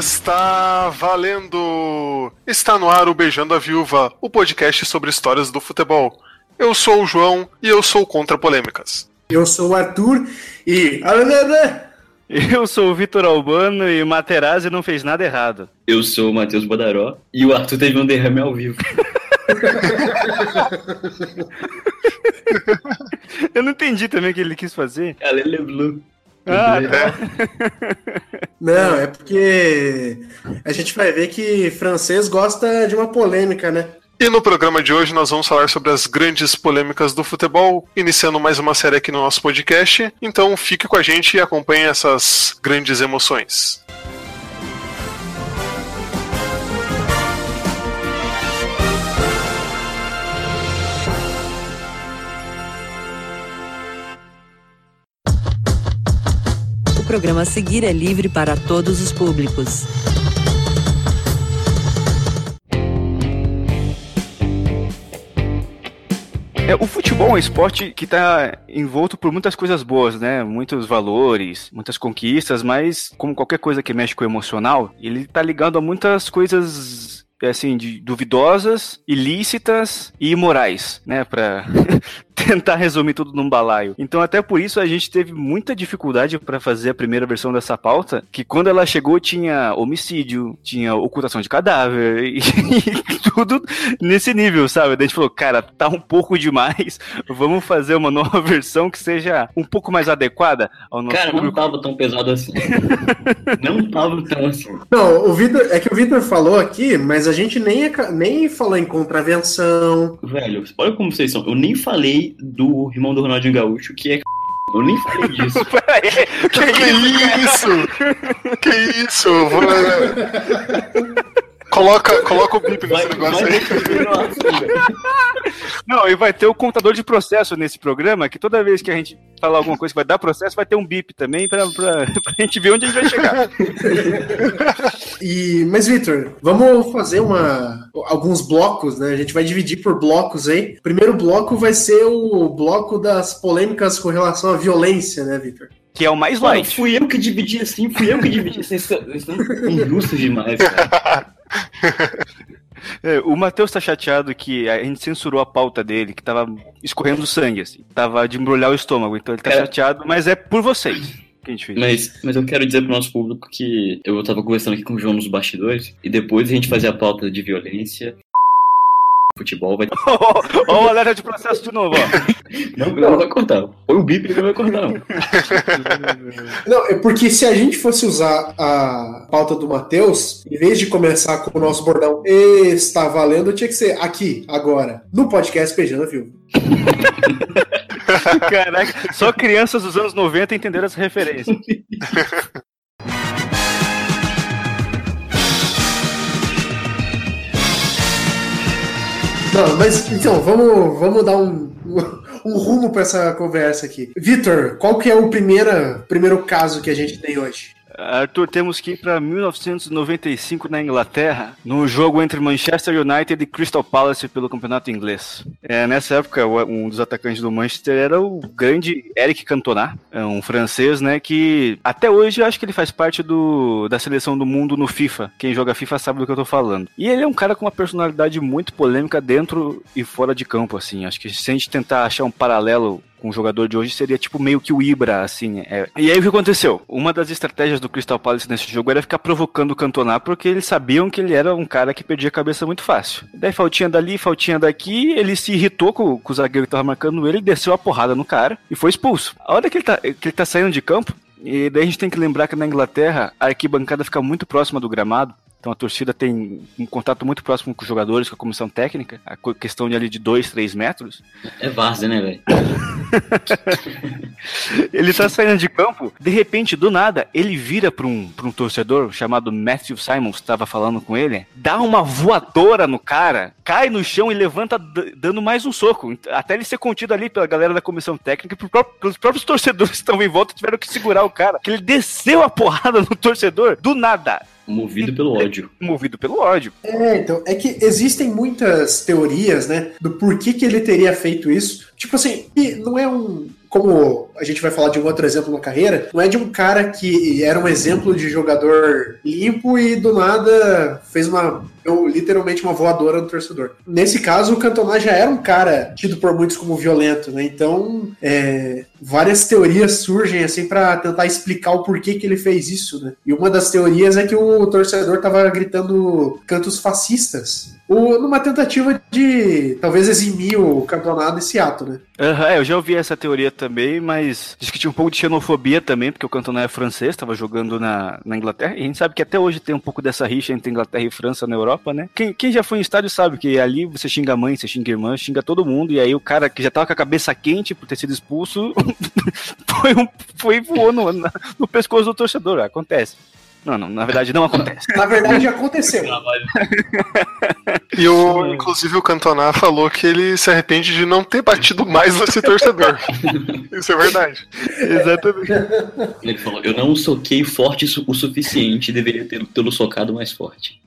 Está valendo! Está no ar o Beijando a Viúva, o podcast sobre histórias do futebol. Eu sou o João e eu sou contra polêmicas. Eu sou o Arthur e. Eu sou o Vitor Albano e Materazzi não fez nada errado. Eu sou o Matheus Bodaró e o Arthur teve um derrame ao vivo. Eu não entendi também o que ele quis fazer. Alele Blue. Ah, É. Não, é porque a gente vai ver que francês gosta de uma polêmica, né? E no programa de hoje nós vamos falar sobre as grandes polêmicas do futebol, iniciando mais uma série aqui no nosso podcast. Então fique com a gente e acompanhe essas grandes emoções. Programa a seguir é livre para todos os públicos. É, o futebol é um esporte que está envolto por muitas coisas boas, né? Muitos valores, muitas conquistas, mas como qualquer coisa que mexe com o emocional, ele tá ligado a muitas coisas assim, de duvidosas, ilícitas e imorais, né, para tentar resumir tudo num balaio. Então, até por isso a gente teve muita dificuldade para fazer a primeira versão dessa pauta, que quando ela chegou tinha homicídio, tinha ocultação de cadáver e, e tudo nesse nível, sabe? Daí a gente falou, cara, tá um pouco demais, vamos fazer uma nova versão que seja um pouco mais adequada ao nosso Cara, não público. tava tão pesado assim. não tava tão assim. Não, o Vitor. É que o Vitor falou aqui, mas a gente nem, aca- nem falou em contravenção. Velho, olha como vocês são. Eu nem falei do irmão do Ronaldinho Gaúcho, que é. Eu nem falei disso. Que isso? Que isso? Coloca, coloca o bip Vai, nesse negócio vai aí. Não, e vai ter o contador de processo nesse programa, que toda vez que a gente falar alguma coisa que vai dar processo, vai ter um bip também pra, pra, pra gente ver onde a gente vai chegar. E, mas, Vitor, vamos fazer uma, alguns blocos, né? A gente vai dividir por blocos aí. O primeiro bloco vai ser o bloco das polêmicas com relação à violência, né, Vitor? Que é o mais Mano, light. fui eu que dividi assim, fui eu que dividi assim. Vocês são injustos demais, cara. É, o Matheus tá chateado que a gente censurou a pauta dele, que tava escorrendo sangue, assim. Tava de embrulhar o estômago, então ele tá Cara. chateado, mas é por vocês que a gente fez. Mas, mas eu quero dizer pro nosso público que eu tava conversando aqui com o João nos bastidores, e depois a gente fazia a pauta de violência. Futebol vai. Ó o alerta de processo de novo, ó. Não, não vai cortar. Foi o bip que não vai cortar, não. Não, é porque se a gente fosse usar a pauta do Matheus, em vez de começar com o nosso bordão está valendo, tinha que ser aqui, agora, no podcast Beijando a Viúva. Caraca, só crianças dos anos 90 entenderam essa referência. Não, mas então, vamos, vamos dar um, um rumo para essa conversa aqui. Vitor, qual que é o primeira, primeiro caso que a gente tem hoje? Arthur, temos que ir para 1995 na Inglaterra, no jogo entre Manchester United e Crystal Palace pelo campeonato inglês. É, nessa época, um dos atacantes do Manchester era o grande Eric Cantona, é um francês, né, que até hoje eu acho que ele faz parte do, da seleção do mundo no FIFA. Quem joga FIFA sabe do que eu tô falando. E ele é um cara com uma personalidade muito polêmica dentro e fora de campo, assim. Acho que se a gente tentar achar um paralelo com o jogador de hoje seria tipo meio que o Ibra, assim. é. E aí o que aconteceu? Uma das estratégias do Crystal Palace nesse jogo era ficar provocando o Cantona, porque eles sabiam que ele era um cara que perdia a cabeça muito fácil. Daí faltinha dali, faltinha daqui, ele se irritou com, com o zagueiro que tava marcando ele, desceu a porrada no cara e foi expulso. A hora que ele tá, que ele tá saindo de campo, e daí a gente tem que lembrar que na Inglaterra a arquibancada fica muito próxima do gramado. Então a torcida tem um contato muito próximo com os jogadores, com a comissão técnica, a questão de ali de 2, 3 metros. É várzea, né, velho? Ele tá saindo de campo, de repente, do nada, ele vira pra um, pra um torcedor chamado Matthew Simons, que tava falando com ele, dá uma voadora no cara, cai no chão e levanta dando mais um soco. Até ele ser contido ali pela galera da comissão técnica, pro pró- pelos próprios torcedores que estavam em volta, tiveram que segurar o cara. Que ele desceu a porrada no torcedor, do nada, Movido pelo ódio. movido pelo ódio. É, então, é que existem muitas teorias, né, do porquê que ele teria feito isso. Tipo assim, e não é um. Como a gente vai falar de um outro exemplo na carreira, não é de um cara que era um exemplo de jogador limpo e do nada fez uma deu literalmente uma voadora no torcedor. Nesse caso, o Cantona já era um cara tido por muitos como violento, né? Então, é, várias teorias surgem assim para tentar explicar o porquê que ele fez isso, né? E uma das teorias é que o torcedor tava gritando cantos fascistas, ou numa tentativa de talvez eximir o campeonato desse ato, né? Uhum, eu já ouvi essa teoria também, mas diz que tinha um pouco de xenofobia também, porque o Cantona é francês, estava jogando na, na Inglaterra, e a gente sabe que até hoje tem um pouco dessa rixa entre Inglaterra e França na Europa, né? Quem, quem já foi em estádio sabe que ali você xinga a mãe, você xinga a irmã, xinga todo mundo, e aí o cara que já tava com a cabeça quente por ter sido expulso foi, um, foi voou no, no pescoço do torcedor, acontece. Não, não, na verdade não acontece. na verdade aconteceu. e o, inclusive o Cantona falou que ele se arrepende de não ter batido mais nesse torcedor. Isso é verdade. Exatamente. Ele falou: Eu não soquei forte o suficiente, deveria ter tê-lo socado mais forte.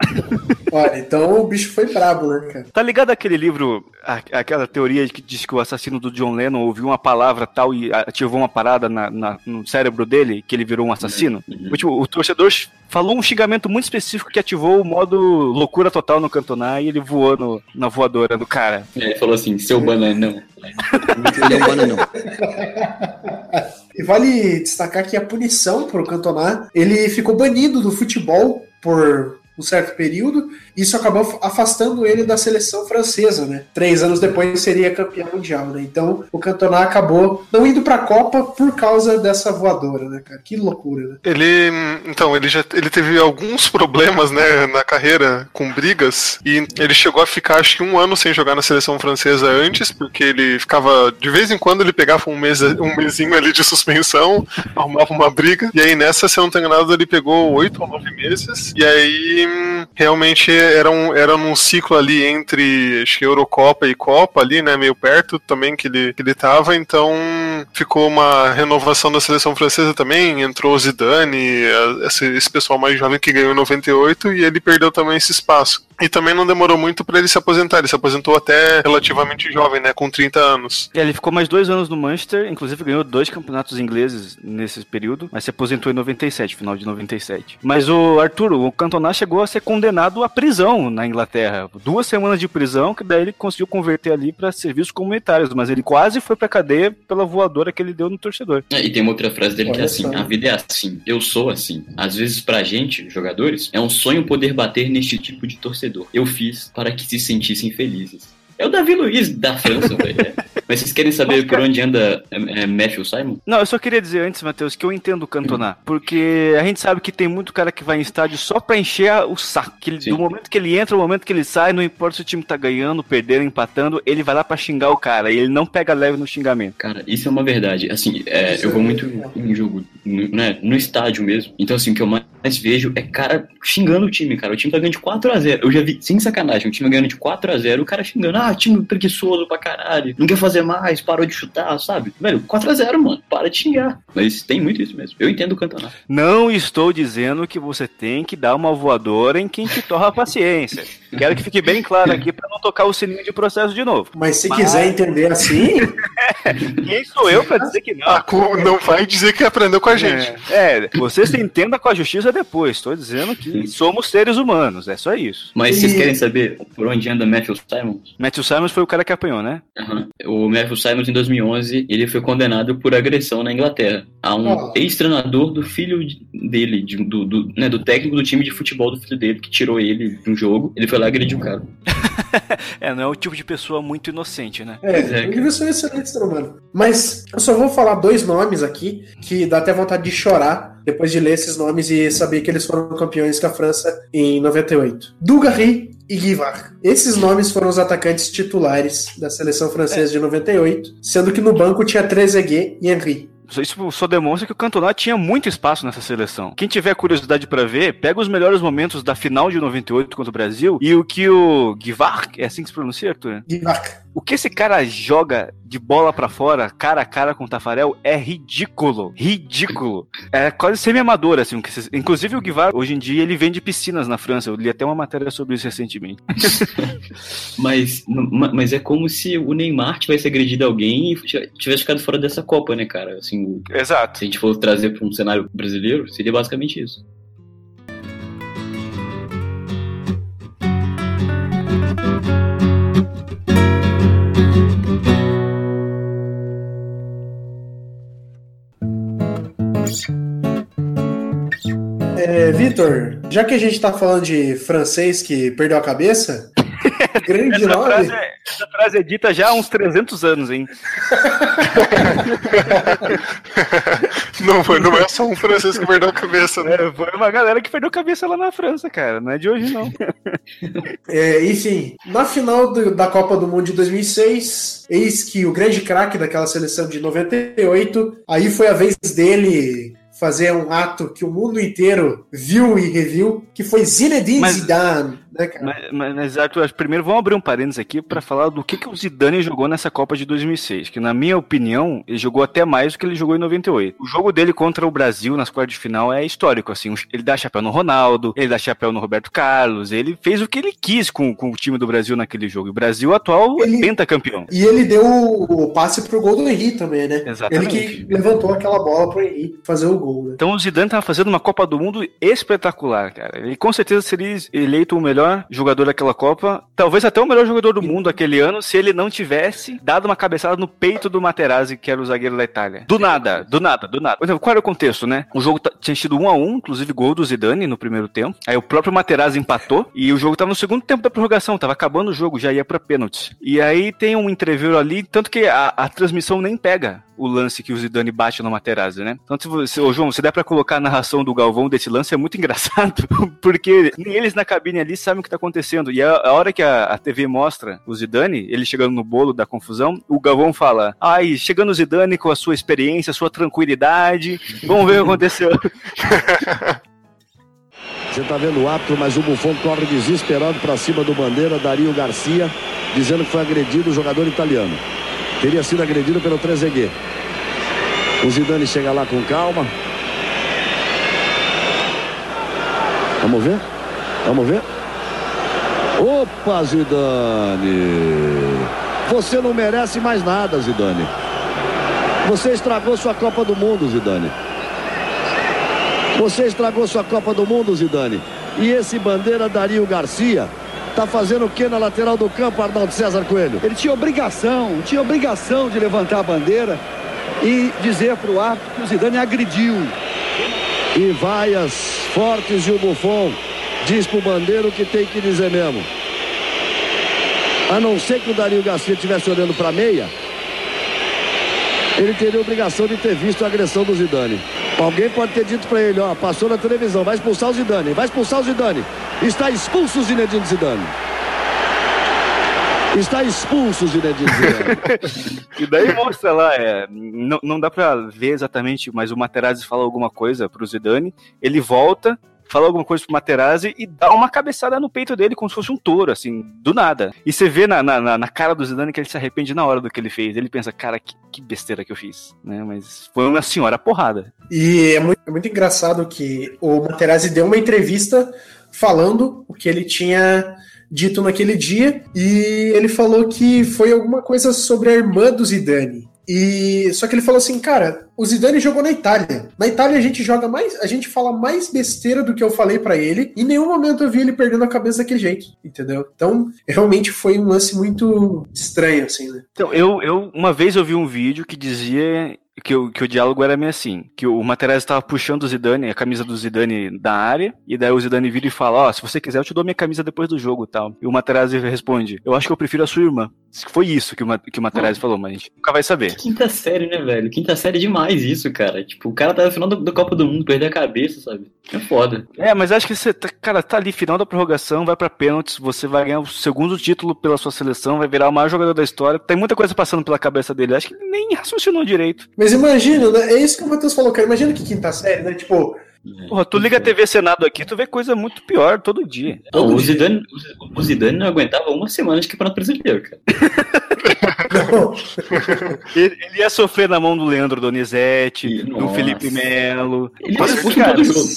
Olha, então o bicho foi brabo, né, cara? Tá ligado aquele livro, aquela teoria que diz que o assassino do John Lennon ouviu uma palavra tal e ativou uma parada na, na no cérebro dele, que ele virou um assassino? Uhum. O, tipo, o torcedor falou um xingamento muito específico que ativou o modo loucura total no Cantonar e ele voou no, na voadora do cara. É, ele falou assim, seu bananão. seu bananão. E vale destacar que a punição para o Cantona, ele ficou banido do futebol por um certo período, isso acabou afastando ele da seleção francesa, né? Três anos depois seria campeão mundial, né? Então o Cantona acabou não indo para a Copa por causa dessa voadora, né, cara? Que loucura, né? Ele, então, ele já ele teve alguns problemas, né, na carreira com brigas e ele chegou a ficar acho que um ano sem jogar na seleção francesa antes, porque ele ficava de vez em quando ele pegava um mês um mesinho ali de suspensão, arrumava uma briga e aí nessa, se eu não tenho enganado, ele pegou oito ou nove meses e aí realmente era, um, era num ciclo ali entre acho que Eurocopa e Copa ali, né? Meio perto também que ele, que ele tava, então ficou uma renovação da seleção francesa também, entrou o Zidane, esse, esse pessoal mais jovem que ganhou em 98 e ele perdeu também esse espaço. E também não demorou muito para ele se aposentar. Ele se aposentou até relativamente jovem, né? Com 30 anos. É, ele ficou mais dois anos no Manchester, inclusive ganhou dois campeonatos ingleses nesse período, mas se aposentou em 97, final de 97. Mas o Arthur, o Cantona chegou a ser condenado à prisão na Inglaterra. Duas semanas de prisão, que daí ele conseguiu converter ali para serviços comunitários, mas ele quase foi pra cadeia pela voadora que ele deu no torcedor. É, e tem uma outra frase dele Olha que é assim: a vida é assim, eu sou assim. Às vezes, pra gente, jogadores, é um sonho poder bater neste tipo de torcedor torcedor. Eu fiz para que se sentissem felizes. É o Davi Luiz da França, velho. Mas vocês querem saber por onde anda é, é, Matthew Simon? Não, eu só queria dizer antes, Matheus, que eu entendo o Cantona. Porque a gente sabe que tem muito cara que vai em estádio só pra encher o saco. Que ele, do momento que ele entra, o momento que ele sai, não importa se o time tá ganhando, perdendo, empatando, ele vai lá pra xingar o cara. E ele não pega leve no xingamento. Cara, isso é uma verdade. Assim, é, eu vou muito em jogo, no, né, no estádio mesmo. Então, assim, o que eu mais vejo é cara xingando o time, cara. O time tá ganhando de 4x0. Eu já vi, sem sacanagem, o time ganhando de 4x0, o cara xingando, ah, time preguiçoso pra caralho, não quer fazer mais, parou de chutar, sabe? Velho, 4x0, mano, para de xingar. Mas tem muito isso mesmo. Eu entendo o campeonato. Não estou dizendo que você tem que dar uma voadora em quem te torra a paciência. Quero que fique bem claro aqui para não tocar o sininho de processo de novo. Mas se Mas... quiser entender assim. Quem sou eu para dizer que não? Ah, não vai dizer que aprendeu com a gente. É, é você se entenda com a justiça depois. Estou dizendo que somos seres humanos, é só isso. Mas e... vocês querem saber por onde anda Matthew Simons? Matthew Simons foi o cara que apanhou, né? Uhum. O Matthew Simons, em 2011, ele foi condenado por agressão na Inglaterra a um oh. ex-treinador do filho dele, de, do, do, né, do técnico do time de futebol do filho dele, que tirou ele de um jogo. Ele foi lá o cara. é, não é o tipo de pessoa muito inocente, né? É, é ele um excelente ser humano. Mas eu só vou falar dois nomes aqui que dá até vontade de chorar depois de ler esses nomes e saber que eles foram campeões com a França em 98. Dugarry e Guivard. Esses nomes foram os atacantes titulares da seleção francesa é. de 98, sendo que no banco tinha Trezeguet e Henry. Isso só demonstra que o Cantona tinha muito espaço nessa seleção. Quem tiver curiosidade para ver, pega os melhores momentos da final de 98 contra o Brasil e o que o Givark, é assim que se pronuncia, Arthur? Givark. O que esse cara joga de bola para fora, cara a cara com o Tafarel, é ridículo. Ridículo. É quase semi-amador, assim. Inclusive o Guivar, hoje em dia, ele vende piscinas na França. Eu li até uma matéria sobre isso recentemente. mas, mas é como se o Neymar tivesse agredido alguém e tivesse ficado fora dessa Copa, né, cara? Assim, Exato. Se a gente for trazer para um cenário brasileiro, seria basicamente isso. É, Vitor, já que a gente tá falando de francês que perdeu a cabeça, grande essa nome. Frase é, essa frase é dita já há uns 300 anos, hein? não, foi, não é só um francês que perdeu a cabeça, né? É, foi uma galera que perdeu a cabeça lá na França, cara. Não é de hoje, não. É, enfim, na final do, da Copa do Mundo de 2006, eis que o grande craque daquela seleção de 98, aí foi a vez dele fazer um ato que o mundo inteiro viu e reviu, que foi Zinedine mas, Zidane né, cara? Mas, mas, mas Arthur, primeiro vamos abrir um parênteses aqui para falar do que, que o Zidane jogou nessa Copa de 2006, que na minha opinião, ele jogou até mais do que ele jogou em 98. O jogo dele contra o Brasil nas quartas de final é histórico, assim, ele dá chapéu no Ronaldo, ele dá chapéu no Roberto Carlos, ele fez o que ele quis com, com o time do Brasil naquele jogo. O Brasil atual ele, é pentacampeão. E ele deu o passe pro gol do Henrique também, né? Exatamente. Ele que levantou aquela bola pro Henrique fazer o gol, né? Então o Zidane tava fazendo uma Copa do Mundo espetacular, cara. Ele com certeza seria eleito o melhor jogador daquele daquela Copa, talvez até o melhor jogador do mundo aquele ano, se ele não tivesse dado uma cabeçada no peito do Materazzi, que era o zagueiro da Itália. Do nada, do nada, do nada. Qual era o contexto, né? O jogo tinha sido 1 a 1 inclusive gol do Zidane no primeiro tempo. Aí o próprio Materazzi empatou e o jogo tava no segundo tempo da prorrogação, tava acabando o jogo, já ia para pênaltis. E aí tem um entreveiro ali, tanto que a, a transmissão nem pega o lance que o Zidane bate no Materazzi, né? Então, se você, ô João, se der pra colocar a narração do Galvão desse lance, é muito engraçado, porque nem eles na cabine ali sabem o que tá acontecendo. E a, a hora que a, a, TV mostra o Zidane, ele chegando no bolo da confusão, o Galvão fala: ai, chegando o Zidane com a sua experiência, a sua tranquilidade, vamos ver o que aconteceu. Você tá vendo o árbitro, mas o Buffon corre desesperado para cima do bandeira, Dario Garcia, dizendo que foi agredido o jogador italiano teria sido agredido pelo Trezeguet. O Zidane chega lá com calma. Vamos ver? Vamos ver? Opa, Zidane! Você não merece mais nada, Zidane. Você estragou sua Copa do Mundo, Zidane. Você estragou sua Copa do Mundo, Zidane. E esse bandeira Dario Garcia Tá fazendo o que na lateral do campo, Arnaldo César Coelho? Ele tinha obrigação, tinha obrigação de levantar a bandeira e dizer para o árbitro que o Zidane agrediu. E vaias fortes e o Buffon diz para o bandeiro que tem que dizer mesmo. A não ser que o Dario Garcia estivesse olhando para a meia, ele teria obrigação de ter visto a agressão do Zidane. Alguém pode ter dito para ele, ó, passou na televisão, vai expulsar o Zidane, vai expulsar o Zidane. Está expulso o Zinedine Zidane. Está expulso o Zinedine Zidane. e daí mostra lá, é, não, não dá para ver exatamente, mas o Materazzi fala alguma coisa pro Zidane, ele volta, fala alguma coisa pro Materazzi e dá uma cabeçada no peito dele como se fosse um touro, assim, do nada. E você vê na, na, na cara do Zidane que ele se arrepende na hora do que ele fez. Ele pensa, cara, que, que besteira que eu fiz, né? Mas foi uma senhora porrada. E é muito, é muito engraçado que o Materazzi deu uma entrevista falando o que ele tinha dito naquele dia e ele falou que foi alguma coisa sobre a irmã do Zidane. E só que ele falou assim, cara, o Zidane jogou na Itália. Na Itália a gente joga mais, a gente fala mais besteira do que eu falei para ele. E em nenhum momento eu vi ele perdendo a cabeça daquele jeito, entendeu? Então, realmente foi um lance muito estranho assim, né? Então, eu, eu uma vez eu vi um vídeo que dizia que o, que o diálogo era meio assim, que o Materazzi estava puxando o Zidane, a camisa do Zidane da área, e daí o Zidane vira e fala, ó, oh, se você quiser eu te dou minha camisa depois do jogo tal. E o Materazzi responde, eu acho que eu prefiro a sua irmã. Foi isso que o, que o Materazzi falou, mas a gente nunca vai saber. Quinta série, né, velho? Quinta série é demais isso, cara. Tipo, o cara tá no final do, do Copa do Mundo, perder a cabeça, sabe? É foda. É, mas acho que você, tá, cara, tá ali, final da prorrogação, vai pra pênaltis, você vai ganhar o segundo título pela sua seleção, vai virar o maior jogador da história. Tem muita coisa passando pela cabeça dele. Acho que ele nem raciocinou direito. Mas imagina, né? É isso que o Matheus falou, cara. Imagina que quinta série, né? Tipo, Porra, tu liga a TV Senado aqui, tu vê coisa muito pior todo dia. Não, Todo o, dia. Zidane, o Zidane não aguentava uma semana de campeonato brasileiro, cara. Ele, ele ia sofrer na mão do Leandro Donizete, E- do nossa. Felipe Melo. Ele em cara, todo jogo.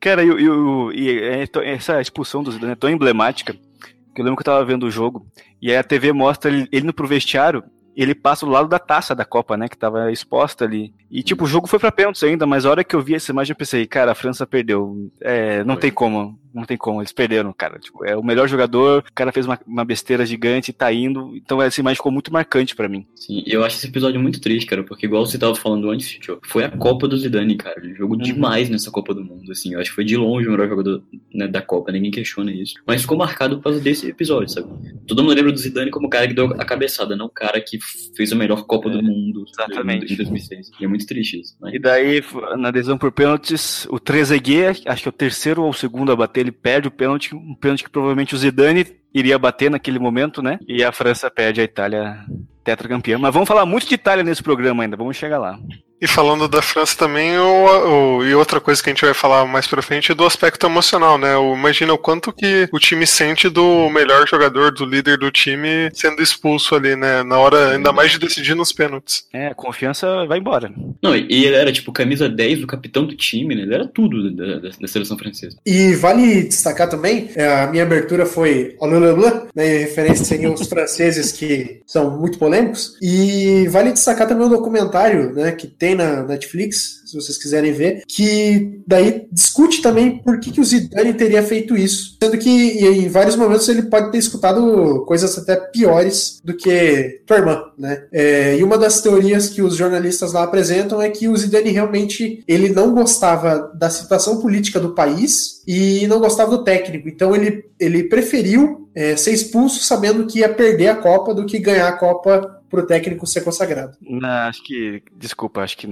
Cara, e, e e é tão- essa expulsão do Zidane é tão emblemática que eu lembro que eu tava vendo o jogo e aí a TV mostra ele, ele indo pro vestiário. Ele passa do lado da taça da Copa, né? Que tava exposta ali. E, tipo, o jogo foi pra pênaltis ainda, mas a hora que eu vi essa imagem eu pensei, cara, a França perdeu. É, não Foi. tem como. Não tem como. Eles perderam, cara. Tipo, é o melhor jogador, o cara fez uma, uma besteira gigante e tá indo. Então essa imagem ficou muito marcante pra mim. Sim, eu acho esse episódio muito triste, cara, porque igual você tava falando antes, foi a Copa do Zidane, cara. Ele jogou demais nessa Copa do Mundo, assim. Eu acho que foi de longe o melhor jogador né, da Copa, ninguém questiona isso. Mas ficou marcado por causa desse episódio, sabe? Todo mundo lembra do Zidane como o cara que deu a cabeçada, não o cara que fez a melhor Copa do Mundo exatamente. em 2006. E é muito triste isso. Mas... E daí, na decisão por pênaltis, o Trezeguet, acho que é o terceiro ou o segundo a bater, ele perde o pênalti, um pênalti que provavelmente o Zidane iria bater naquele momento, né? E a França perde a Itália tetracampeã. Mas vamos falar muito de Itália nesse programa ainda, vamos chegar lá. E falando da França também, o, o- e outra coisa que a gente vai falar mais pra frente é do aspecto emocional, né? O, imagina o quanto que o time sente do melhor jogador, do líder do time, sendo expulso ali, né? Na hora, ainda mais de decidir nos pênaltis. É, a confiança vai embora. Não, e ele era tipo camisa 10 do capitão do time, né? Ele era tudo da, da- da seleção francesa. E vale destacar também, é, a minha abertura foi Olulula, né, em referência aos franceses que são muito polêmicos. E vale destacar também um documentário né, que tem na Netflix, se vocês quiserem ver, que daí discute também por que, que o Zidane teria feito isso. Sendo que em vários momentos ele pode ter escutado coisas até piores do que tua irmã, né? É, e uma das teorias que os jornalistas lá apresentam é que o Zidane realmente ele não gostava da situação política do país e não gostava do técnico. Então ele, ele preferiu é, ser expulso sabendo que ia perder a Copa do que ganhar a Copa pro técnico ser consagrado. Não, acho que. Desculpa, acho que.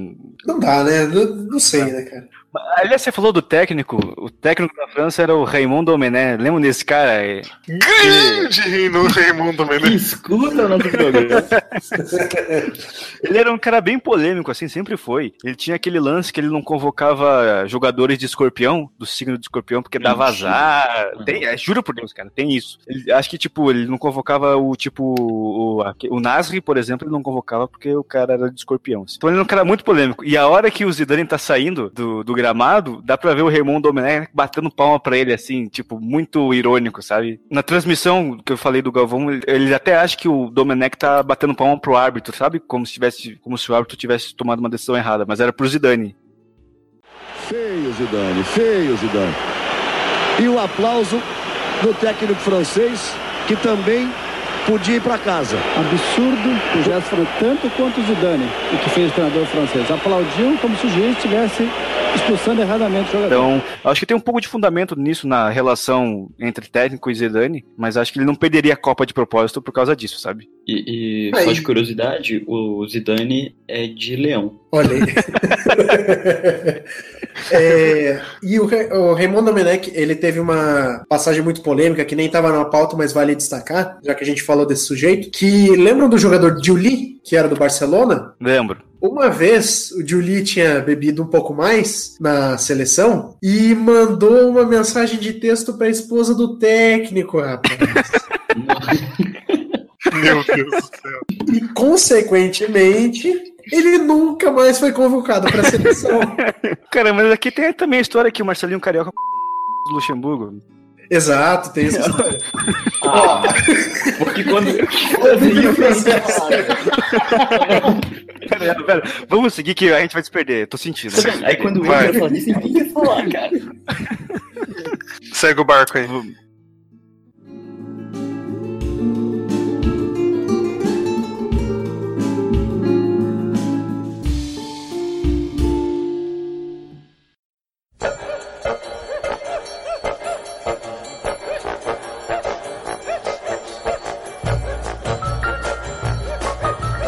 Não dá, né? Não, não sei, né, cara? Aliás, você falou do técnico. O técnico da França era o Raymond Domenech. Lembra desse cara? Grande Reino Raimundo Menezes. Escuta o nosso programa. Ele era um cara bem polêmico, assim, sempre foi. Ele tinha aquele lance que ele não convocava jogadores de escorpião, do signo de escorpião, porque dava Mentira. azar. Tem, é, juro por Deus, cara, tem isso. Ele- acho que, tipo, ele não convocava o, tipo, o, o Nasri, por exemplo, ele não convocava porque o cara era de escorpião. assim. Então ele era um cara muito polêmico. E a hora que o Zidane tá saindo do, do gramado, dá pra ver o Raymond Domenech batendo palma pra ele, assim, tipo, muito irônico, sabe? Na transmissão que eu falei do Galvão, ele, até acha que o Domenech tá batendo palma pro árbitro, sabe? Como se tivesse, como se o árbitro tivesse tomado uma decisão errada, mas era pro Zidane. Feio Zidane, feio Zidane. E o aplauso do técnico francês, que também podia ir para casa. Absurdo o gesto foi tanto quanto o Zidane, o que fez o treinador francês. Aplaudiu como se o juiz estivesse expulsando erradamente o jogador. Então, acho que tem um pouco de fundamento nisso na relação entre técnico e Zidane, mas acho que ele não perderia a Copa de propósito por causa disso, sabe? E, e Aí. só de curiosidade, o Zidane é de leão. Olha aí. É, e o, Re- o Raymond Domenech, ele teve uma passagem muito polêmica, que nem estava na pauta, mas vale destacar, já que a gente falou desse sujeito, que lembram do jogador Juli, que era do Barcelona? Lembro. Uma vez o Juli tinha bebido um pouco mais na seleção e mandou uma mensagem de texto para a esposa do técnico, rapaz. Meu Deus do céu. E, consequentemente, ele nunca mais foi convocado para a seleção. Cara, mas aqui tem também a história que o Marcelinho Carioca do Luxemburgo. Exato, tem essa história. Ah, porque quando. Pera, pera, vamos seguir que a gente vai se perder, tô sentindo. Aí quando Vai. entra, fala isso, ninguém quer falar, cara. Segue o barco aí.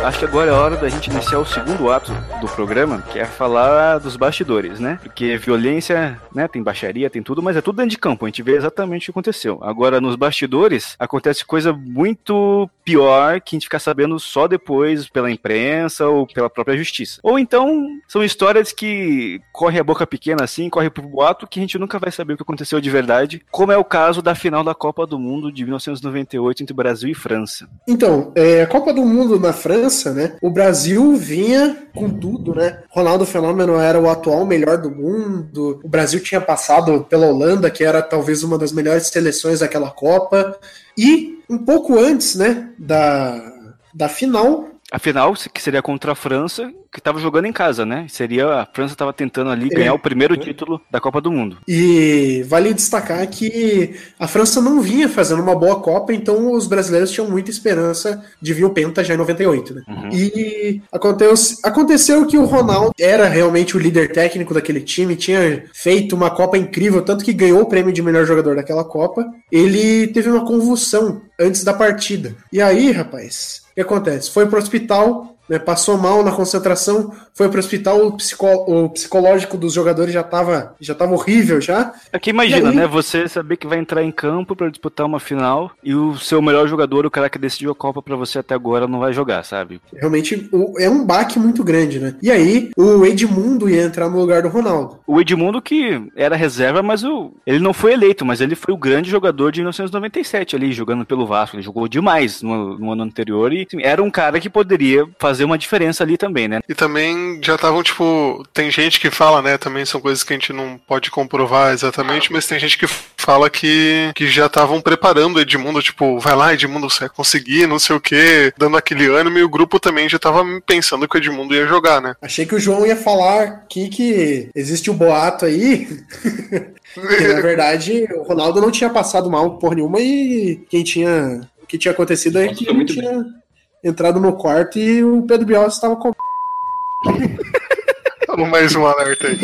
Acho que agora é hora da gente iniciar o segundo ato do programa, que é falar dos bastidores, né? Porque violência, né, tem baixaria, tem tudo, mas é tudo dentro de campo, a gente vê exatamente o que aconteceu. Agora, nos bastidores, acontece coisa muito pior que a gente fica sabendo só depois pela imprensa ou pela própria justiça. Ou então, são histórias que corre a boca pequena assim, corre pro boato, que a gente nunca vai saber o que aconteceu de verdade, como é o caso da final da Copa do Mundo de 1998 entre Brasil e França. Então, é, a Copa do Mundo na França, né? O Brasil vinha com tudo, né? Ronaldo Fenômeno era o atual melhor do mundo. O Brasil tinha passado pela Holanda, que era talvez uma das melhores seleções daquela Copa. E um pouco antes, né, da, da final, A final, que seria contra a França, que estava jogando em casa, né? Seria a França estava tentando ali ganhar o primeiro título da Copa do Mundo. E vale destacar que a França não vinha fazendo uma boa Copa, então os brasileiros tinham muita esperança de vir o Penta já em 98, né? Uhum. E aconteceu, aconteceu que o Ronaldo era realmente o líder técnico daquele time, tinha feito uma Copa incrível, tanto que ganhou o prêmio de melhor jogador daquela Copa. Ele teve uma convulsão antes da partida. E aí, rapaz, que acontece? Foi pro hospital, né, passou mal na concentração, foi pro hospital, o, psicó- o psicológico dos jogadores já tava, já tava horrível já. Aqui imagina, E aí? né? Você saber que vai entrar em campo para disputar uma final e o seu melhor jogador, o cara que decidiu a Copa pra você até agora, não vai jogar, sabe? Realmente é um baque muito grande, né? E aí, o Edmundo ia entrar no lugar do Ronaldo. O Edmundo que era reserva, mas o, ele não foi eleito, mas ele foi o grande jogador de 1997 ali, jogando pelo Vasco. Ele jogou demais no, no ano anterior e assim, era um cara que poderia fazer uma diferença ali também, né? E também já estavam, tipo, tem gente que fala, né? Também são coisas que a gente não pode comprovar exatamente, mas tem gente que fala que, que já estavam preparando o Edmundo, tipo, vai lá, Edmundo, você vai conseguir, não sei o quê, dando aquele ânimo, e o grupo também já tava pensando que o Edmundo ia jogar, né? Achei que o João ia falar aqui que existe um boato aí. que na verdade o Ronaldo não tinha passado mal por nenhuma e quem tinha. O que tinha acontecido é que foi ele muito entrado no quarto e o Pedro Biel estava com. Mais um alerta aí.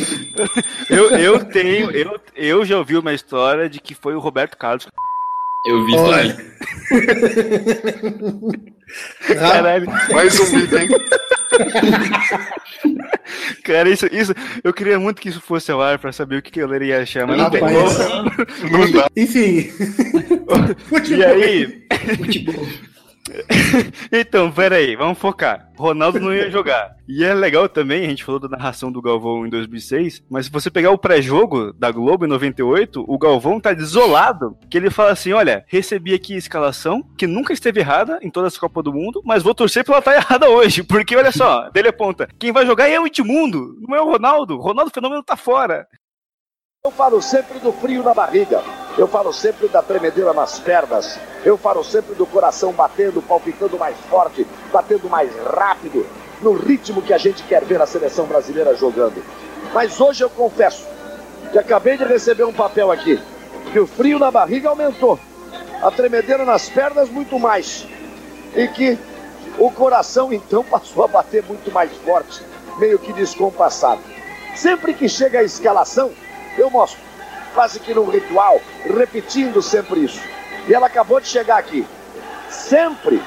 Eu, eu tenho, eu, eu já ouvi uma história de que foi o Roberto Carlos. Eu vi isso Olha. também. Caralho, Mais um mito, hein? cara, isso, isso, eu queria muito que isso fosse ao ar pra saber o que que a galera ia achar, mas não tem Rapaz. como. Não dá. Enfim. E aí, Futebol. Então, peraí, vamos focar. Ronaldo não ia jogar. E é legal também, a gente falou da narração do Galvão em 2006, mas se você pegar o pré-jogo da Globo em 98, o Galvão tá desolado, que ele fala assim, olha, recebi aqui a escalação, que nunca esteve errada em todas as Copas do Mundo, mas vou torcer pra ela estar errada hoje, porque olha só, dele aponta, quem vai jogar é o Edmundo, não é o Ronaldo, Ronaldo Fenômeno tá fora. Eu falo sempre do frio na barriga. Eu falo sempre da tremedeira nas pernas. Eu falo sempre do coração batendo, palpitando mais forte, batendo mais rápido, no ritmo que a gente quer ver a seleção brasileira jogando. Mas hoje eu confesso que acabei de receber um papel aqui, que o frio na barriga aumentou, a tremedeira nas pernas muito mais, e que o coração então passou a bater muito mais forte, meio que descompassado. Sempre que chega a escalação, eu mostro, quase que num ritual, repetindo sempre isso. E ela acabou de chegar aqui. Sempre,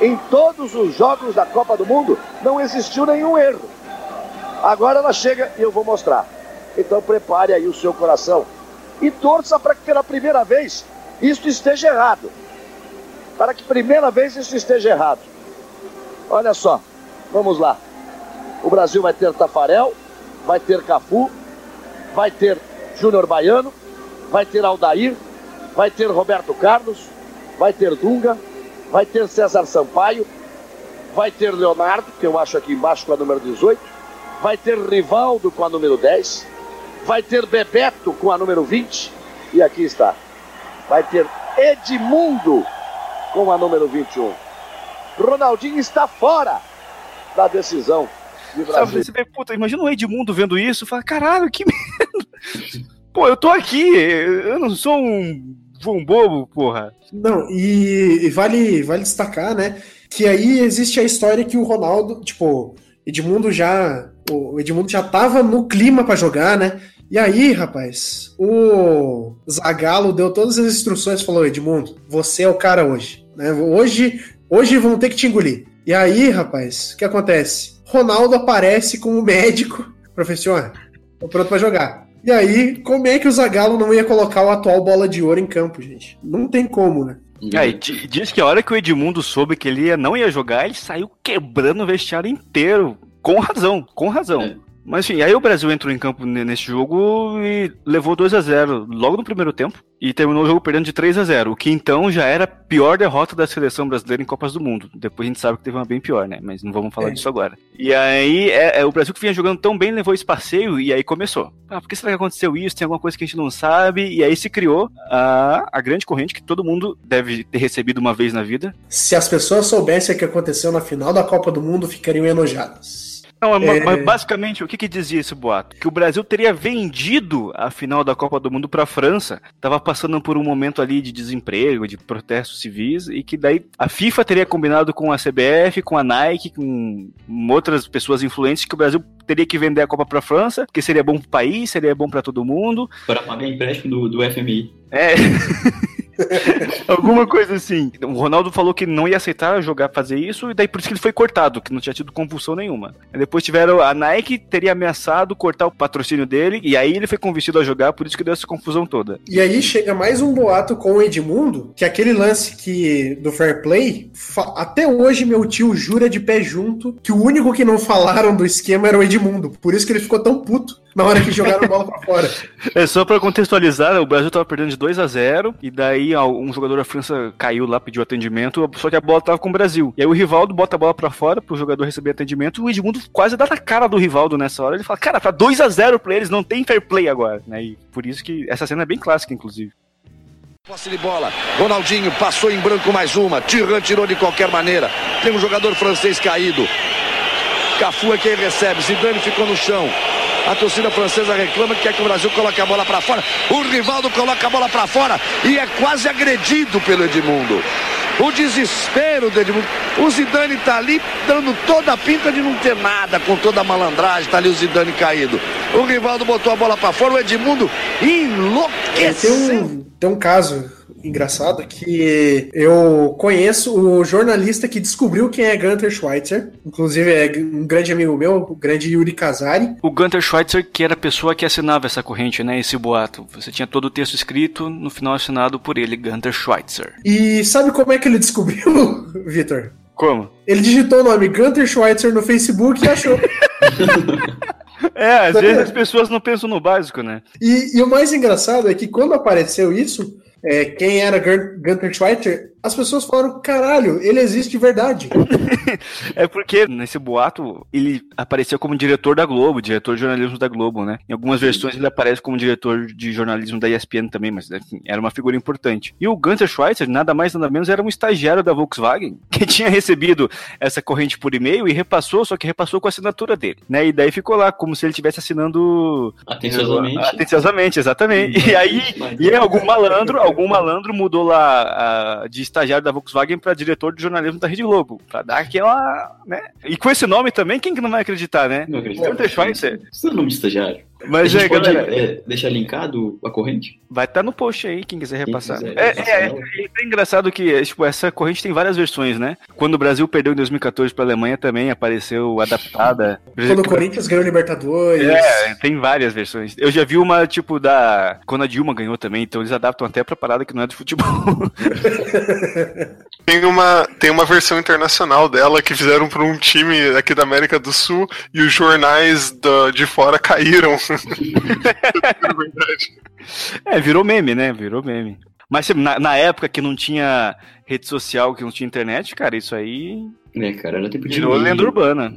em todos os jogos da Copa do Mundo, não existiu nenhum erro. Agora ela chega e eu vou mostrar. Então prepare aí o seu coração e torça para que pela primeira vez isso esteja errado. Para que primeira vez isso esteja errado. Olha só, vamos lá. O Brasil vai ter Tafarel, vai ter Cafu, vai ter Júnior Baiano, vai ter Aldair, vai ter Roberto Carlos, vai ter Dunga, vai ter César Sampaio, vai ter Leonardo, que eu acho aqui embaixo com a número 18, vai ter Rivaldo com a número 10, vai ter Bebeto com a número 20, e aqui está, vai ter Edmundo com a número 21. Ronaldinho está fora da decisão de Brasil. você vê, puta, imagina o Edmundo vendo isso e fala, caralho, que merda. Pô, eu tô aqui, eu não sou um, um bobo, porra. Não, e, e vale, vale destacar, né? Que aí existe a história que o Ronaldo, tipo, Edmundo já. O Edmundo já tava no clima pra jogar, né? E aí, rapaz, o Zagallo deu todas as instruções falou: Edmundo, você é o cara hoje. Né? Hoje, hoje vão ter que te engolir. E aí, rapaz, o que acontece? Ronaldo aparece como médico. Professor, tô pronto pra jogar. E aí, como é que o Zagallo não ia colocar o atual bola de ouro em campo, gente? Não tem como, né? É, e di- diz que a hora que o Edmundo soube que ele ia, não ia jogar, ele saiu quebrando o vestiário inteiro. Com razão, com razão. É. Mas enfim, aí o Brasil entrou em campo ne- nesse jogo e levou 2 a 0 logo no primeiro tempo e terminou o jogo perdendo de 3 a 0 o que então já era a pior derrota da seleção brasileira em Copas do Mundo. Depois a gente sabe que teve uma bem pior, né? Mas não vamos falar É. disso agora. E aí é, é, o Brasil que vinha jogando tão bem levou esse passeio e aí começou. Ah, por que será que aconteceu isso? Tem alguma coisa que a gente não sabe? E aí se criou a, a grande corrente que todo mundo deve ter recebido uma vez na vida, Se as pessoas soubessem o que aconteceu na final da Copa do Mundo, ficariam enojadas. Não, mas- É. mas basicamente, o que, que dizia esse boato? Que o Brasil teria vendido a final da Copa do Mundo para a França, tava passando por um momento ali de desemprego, de protestos civis, e que daí a FIFA teria combinado com a CBF, com a Nike, com outras pessoas influentes, que o Brasil teria que vender a Copa para a França, que seria bom pro país, seria bom para todo mundo. Para pagar empréstimo do, do FMI. É. Alguma coisa assim. O Ronaldo falou que não ia aceitar jogar fazer isso, e daí por isso que ele foi cortado, que não tinha tido compulsão nenhuma. Depois tiveram. A Nike teria ameaçado cortar o patrocínio dele, e aí ele foi convencido a jogar, por isso que deu essa confusão toda. E aí chega mais um boato com o Edmundo, que aquele lance que do fair play, até hoje meu tio jura de pé junto que o único que não falaram do esquema era o Edmundo. Por isso que ele ficou tão puto na hora que jogaram a bola pra fora. É só pra contextualizar, o Brasil tava perdendo de 2 a 0 e daí um jogador da França caiu lá, pediu atendimento, só que a bola tava com o Brasil. E aí o Rivaldo bota a bola pra fora pro jogador receber atendimento, e o Edmundo quase dá na cara do Rivaldo nessa hora. Ele fala: "Cara, tá 2 a 0 pra eles, não tem fair play agora", né? E por isso que essa cena é bem clássica inclusive. Posse de bola. Ronaldinho passou em branco mais uma. Tiran tirou de qualquer maneira. Tem um jogador francês caído. Cafu é quem recebe. Zidane ficou no chão. A torcida francesa reclama que quer que o Brasil coloque a bola para fora. O Rivaldo coloca a bola para fora e é quase agredido pelo Edmundo. O desespero do Edmundo. O Zidane tá ali dando toda a pinta de não ter nada, com toda a malandragem. Tá ali o Zidane caído. O Rivaldo botou a bola para fora. O Edmundo É, tem, um, tem um caso engraçado que eu conheço o jornalista que descobriu quem é Gunter Schweitzer. Inclusive é um grande amigo meu, o grande Yuri Casari. O Gunter Schweitzer, que era a pessoa que assinava essa corrente, né? Esse boato. Você tinha todo o texto escrito, no final assinado por ele, Gunter Schweitzer. E sabe como é que ele descobriu, Vitor? Como? Ele digitou o nome Gunter Schweitzer no Facebook e achou. É, às vezes as pessoas não pensam no básico, né? E, e o mais engraçado é que quando apareceu isso, é, quem era Gun- Gunter Schweitzer, as pessoas falaram: caralho, ele existe de verdade. É porque nesse boato ele apareceu como diretor da Globo, diretor de jornalismo da Globo, né? Em algumas versões ele aparece como diretor de jornalismo da ESPN também, mas enfim, era uma figura importante. E o Gunter Schweitzer, nada mais nada menos, era um estagiário da Volkswagen que tinha recebido essa corrente por e-mail e repassou, só que repassou com a assinatura dele, né? E daí ficou lá como se ele estivesse assinando Atenciosamente. Atenciosamente, exatamente. E aí, e aí algum malandro, algum malandro mudou lá a- de estagiário da Volkswagen para diretor de jornalismo da Rede Globo, para dar aquela, né? E com esse nome também, quem que não vai acreditar, né? Não acredito. Gunter Schweitzer. Isso é nome de estagiário. Mas é, pode galera, é, deixar linkado a corrente? vai estar no post aí, quem quiser repassar. quiser é, repassar é, é, é engraçado que é, tipo, essa corrente tem várias versões, né? Quando o Brasil perdeu em 2014 para a Alemanha também apareceu adaptada. Quando o Corinthians ganhou Libertadores. É, tem várias versões. Eu já vi uma, tipo, da. Quando a Dilma ganhou também, então eles adaptam até pra parada que não é de futebol. Tem uma, tem uma versão internacional dela que fizeram para um time aqui da América do Sul e os jornais da- de fora caíram. É verdade. é, virou meme, né? Virou meme. Mas tipo, na, na época que não tinha rede social, que não tinha internet, cara, isso aí É, cara, era tempo de. virou lenda urbana.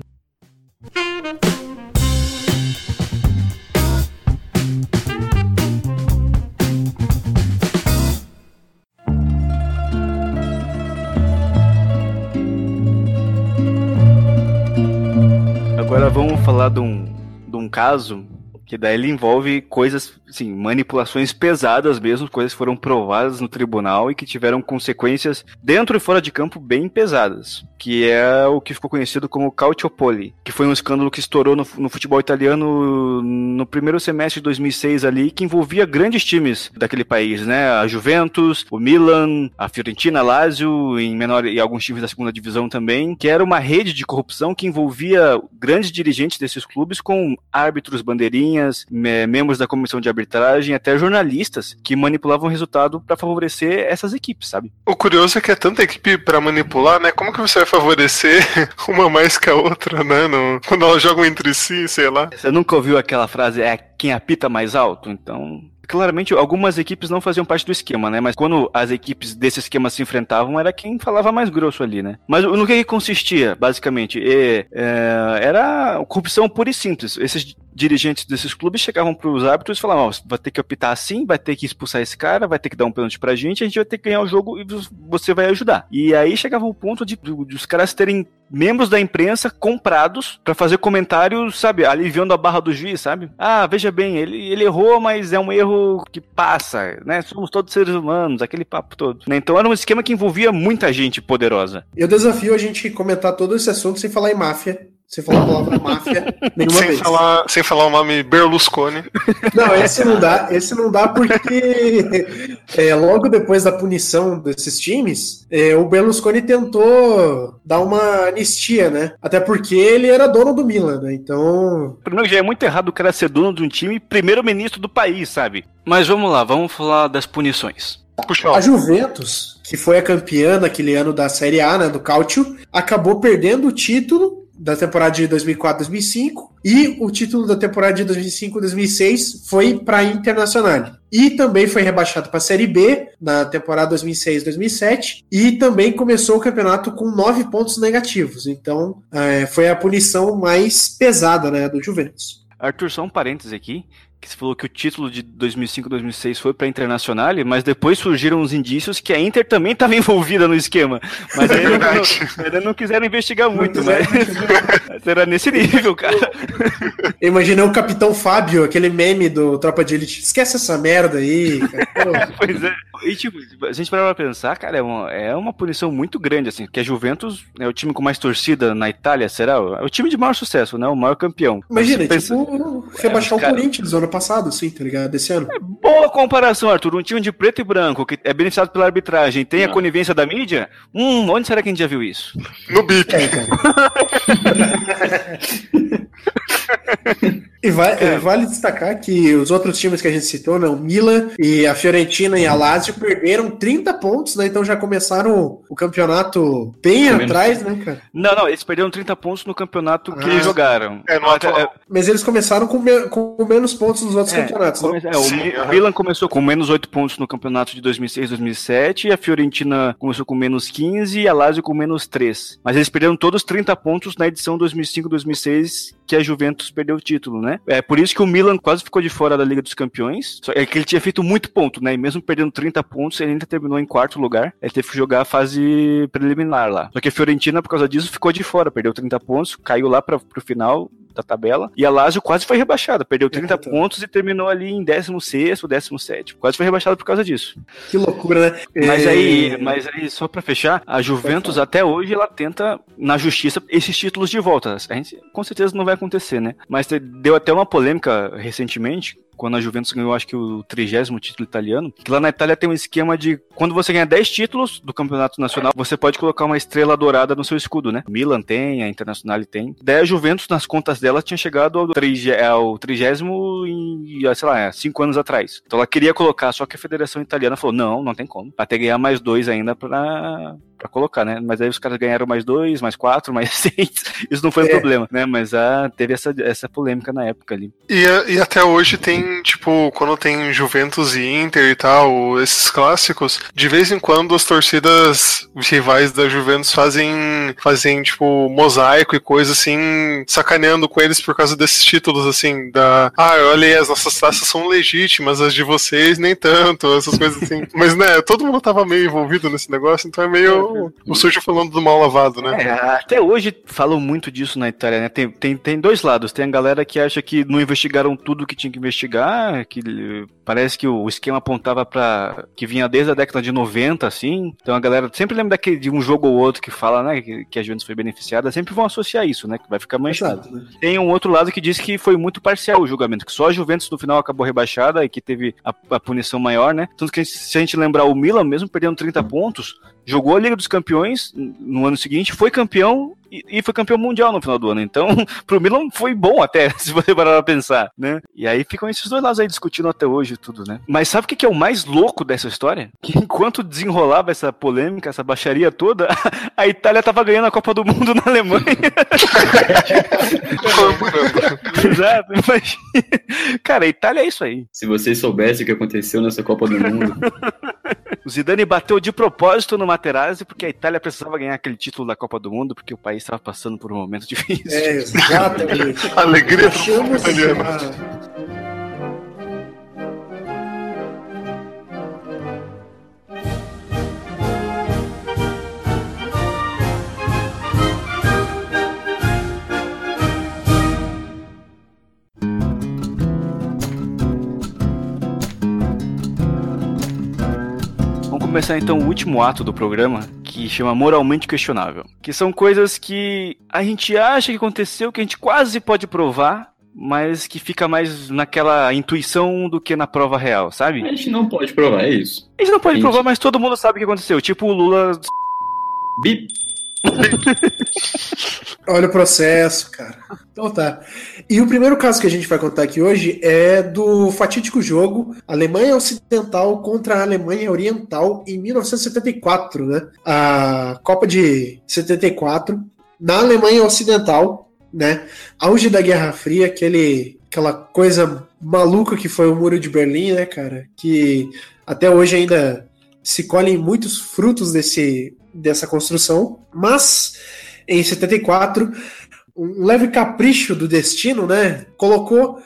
Agora vamos falar de um, de um caso que daí ele envolve coisas sim, manipulações pesadas mesmo, coisas que foram provadas no tribunal e que tiveram consequências dentro e fora de campo bem pesadas, que é o que ficou conhecido como Calciopoli, que foi um escândalo que estourou no, no futebol italiano no primeiro semestre de 2006 ali, que envolvia grandes times daquele país, né? A Juventus, o Milan, a Fiorentina, a Lazio, em menor e alguns times da segunda divisão também, que era uma rede de corrupção que envolvia grandes dirigentes desses clubes com árbitros, bandeirinhas, me membros da comissão de arbitragem, até jornalistas que manipulavam o resultado para favorecer essas equipes, sabe? O curioso é que é tanta equipe para manipular, né? Como que você vai favorecer uma mais que a outra, né? No, quando elas jogam entre si, sei lá. Você nunca ouviu aquela frase, é quem apita mais alto? Então, Claramente, algumas equipes não faziam parte do esquema, né? Mas quando as equipes desse esquema se enfrentavam, era quem falava mais grosso ali, né? Mas no que, que consistia, basicamente? E, é, era corrupção pura e simples. Esses dirigentes desses clubes chegavam para os árbitros e falavam: oh, vai ter que optar assim, vai ter que expulsar esse cara, vai ter que dar um pênalti pra gente, a gente vai ter que ganhar o jogo e você vai ajudar. E aí chegava o ponto de, de, os caras terem membros da imprensa comprados para fazer comentários, sabe, aliviando a barra do juiz, sabe? Ah, veja bem, ele, ele errou, mas é um erro que passa, né? Somos todos seres humanos, aquele papo todo. Né? Então era um esquema que envolvia muita gente poderosa. Eu desafio a gente comentar todo esse assunto sem falar em máfia, você falou a palavra máfia nenhuma sem vez. Falar, sem falar o nome Berlusconi. Não, esse não dá. Esse não dá porque é, logo depois da punição desses times, é, o Berlusconi tentou dar uma anistia, né? Até porque ele era dono do Milan, né? Então. Primeiro já é muito errado o cara ser dono de um time primeiro-ministro do país, sabe? Mas vamos lá, vamos falar das punições. Puxa, a Juventus, que foi a campeã naquele ano da Série A, né, do Calcio, acabou perdendo o título da temporada de 2004-2005 e o título da temporada de 2005-2006 foi para Internacional. E também foi rebaixado para a Série B na temporada 2006-2007 e também começou o campeonato com nove pontos negativos. Então é, foi a punição mais pesada né, do Juventus. Arthur, só um parênteses aqui que você falou que o título de 2005-2006 foi para a Internacional, mas depois surgiram uns indícios que a Inter também estava envolvida no esquema. Mas aí não, ainda não quiseram investigar muito, né? Era nesse nível, cara. Imaginei o Capitão Fábio, aquele meme do Tropa de Elite. Esquece essa merda aí, cara. pois é. E, tipo, a gente para pensar, cara, é uma, é uma punição muito grande, assim, que a Juventus é o time com mais torcida na Itália, será? É o time de maior sucesso, né? O maior campeão. Imagina, pensa... tipo, rebaixar é, o cara... Corinthians ano passado, sim, tá ligado? Desse ano. É boa comparação, Arthur. Um time de preto e branco, que é beneficiado pela arbitragem, tem Não. a conivência da mídia? Hum, onde será que a gente já viu isso? No BIP. É. E vai, é. vale destacar que os outros times que a gente citou, né, o Milan e a Fiorentina e a Lazio perderam 30 pontos, né? Então já começaram o campeonato bem atrás, né, cara? Não, não, eles perderam 30 pontos no campeonato ah. que eles jogaram. É, no é, Mas eles começaram com, me, com menos pontos nos outros é, campeonatos. Come, é, o Sim, Milan começou com menos 8 pontos no campeonato de 2006-2007, a Fiorentina começou com menos 15 e a Lazio com menos 3. Mas eles perderam todos 30 pontos na edição 2005-2006 que a Juventus perdeu o título, né? É por isso que o Milan quase ficou de fora da Liga dos Campeões. Só é que ele tinha feito muito ponto, né? E mesmo perdendo 30 pontos, ele ainda terminou em quarto lugar. Ele teve que jogar a fase preliminar lá. Só que a Fiorentina, por causa disso, ficou de fora, perdeu 30 pontos, caiu lá para pro final da tabela. E a Lazio quase foi rebaixada, perdeu 30 é, pontos e terminou ali em 16 ou 17. Quase foi rebaixada por causa disso. Que loucura, né? Mas aí, é. mas aí só para fechar, a Juventus até hoje ela tenta na justiça esses títulos de volta. A gente com certeza não vai acontecer, né? Mas deu até uma polêmica recentemente quando a Juventus ganhou, acho que o trigésimo título italiano, que lá na Itália tem um esquema de quando você ganha 10 títulos do campeonato nacional, você pode colocar uma estrela dourada no seu escudo, né? Milan tem, a Internacional tem. Daí a Juventus, nas contas dela, tinha chegado ao, trigésimo em, sei lá, cinco anos atrás. Então ela queria colocar, só que a Federação Italiana falou, não, não tem como. Até ganhar mais dois ainda pra, pra colocar, né? Mas aí os caras ganharam mais dois, mais quatro, mais seis. Isso não foi um é. problema, né? Mas ah, teve essa, essa polêmica na época ali. E, e até hoje tem, tipo, quando tem Juventus e Inter e tal, esses clássicos, de vez em quando as torcidas rivais da Juventus fazem, fazem tipo, mosaico e coisa assim, sacaneando com eles por causa desses títulos, assim, da. Ah, olha aí, as nossas taças são legítimas, as de vocês nem tanto, essas coisas assim. Mas, né, todo mundo tava meio envolvido nesse negócio, então é meio o, o sujo falando do mal lavado, né? É, até hoje falam muito disso na Itália, né? Tem, tem, tem dois lados. Tem a galera que acha que não investigaram tudo que tinha que investigar, que parece que o esquema apontava para que vinha desde a década de 90, assim. Então a galera sempre lembra daquele, de um jogo ou outro que fala, né, que, que a Juventus foi beneficiada, sempre vão associar isso, né, que vai ficar manchado. Exato, né? Tem um outro lado que diz que foi muito parcial o julgamento, que só a Juventus no final acabou rebaixada e que teve a, a punição maior, né? Tanto que se a gente lembrar o Milan, mesmo perdendo 30 pontos, jogou a Liga dos Campeões no ano seguinte, foi campeão e, foi campeão mundial no final do ano. Então, pro Milan foi bom até, se você parar pra pensar, né? E aí ficam esses dois lados aí discutindo até hoje tudo, né? Mas sabe o que é o mais louco dessa história? Que enquanto desenrolava essa polêmica, essa baixaria toda, a Itália tava ganhando a Copa do Mundo na Alemanha. Exato, imagina. Cara, a Itália é isso aí. Se vocês soubessem o que aconteceu nessa Copa do Mundo. O Zidane bateu de propósito no Materazzi porque a Itália precisava ganhar aquele título da Copa do Mundo porque o país estava passando por um momento difícil. É, exatamente. Alegria do italiano. Começar então o último ato do programa, que chama Moralmente Questionável. Que são coisas que a gente acha que aconteceu, que a gente quase pode provar, mas que fica mais naquela intuição do que na prova real, sabe? A gente não pode provar, é isso. A gente não pode gente... provar, mas todo mundo sabe o que aconteceu. Tipo o Lula. Bip. Olha o processo, cara. Então tá. E o primeiro caso que a gente vai contar aqui hoje é do fatídico jogo Alemanha Ocidental contra a Alemanha Oriental em 1974, né? A Copa de 74 na Alemanha Ocidental, né? Auge da Guerra Fria, aquele aquela coisa maluca que foi o Muro de Berlim, né, cara? Que até hoje ainda se colhem muitos frutos desse, dessa construção, mas em 74, um leve capricho do destino, né, colocou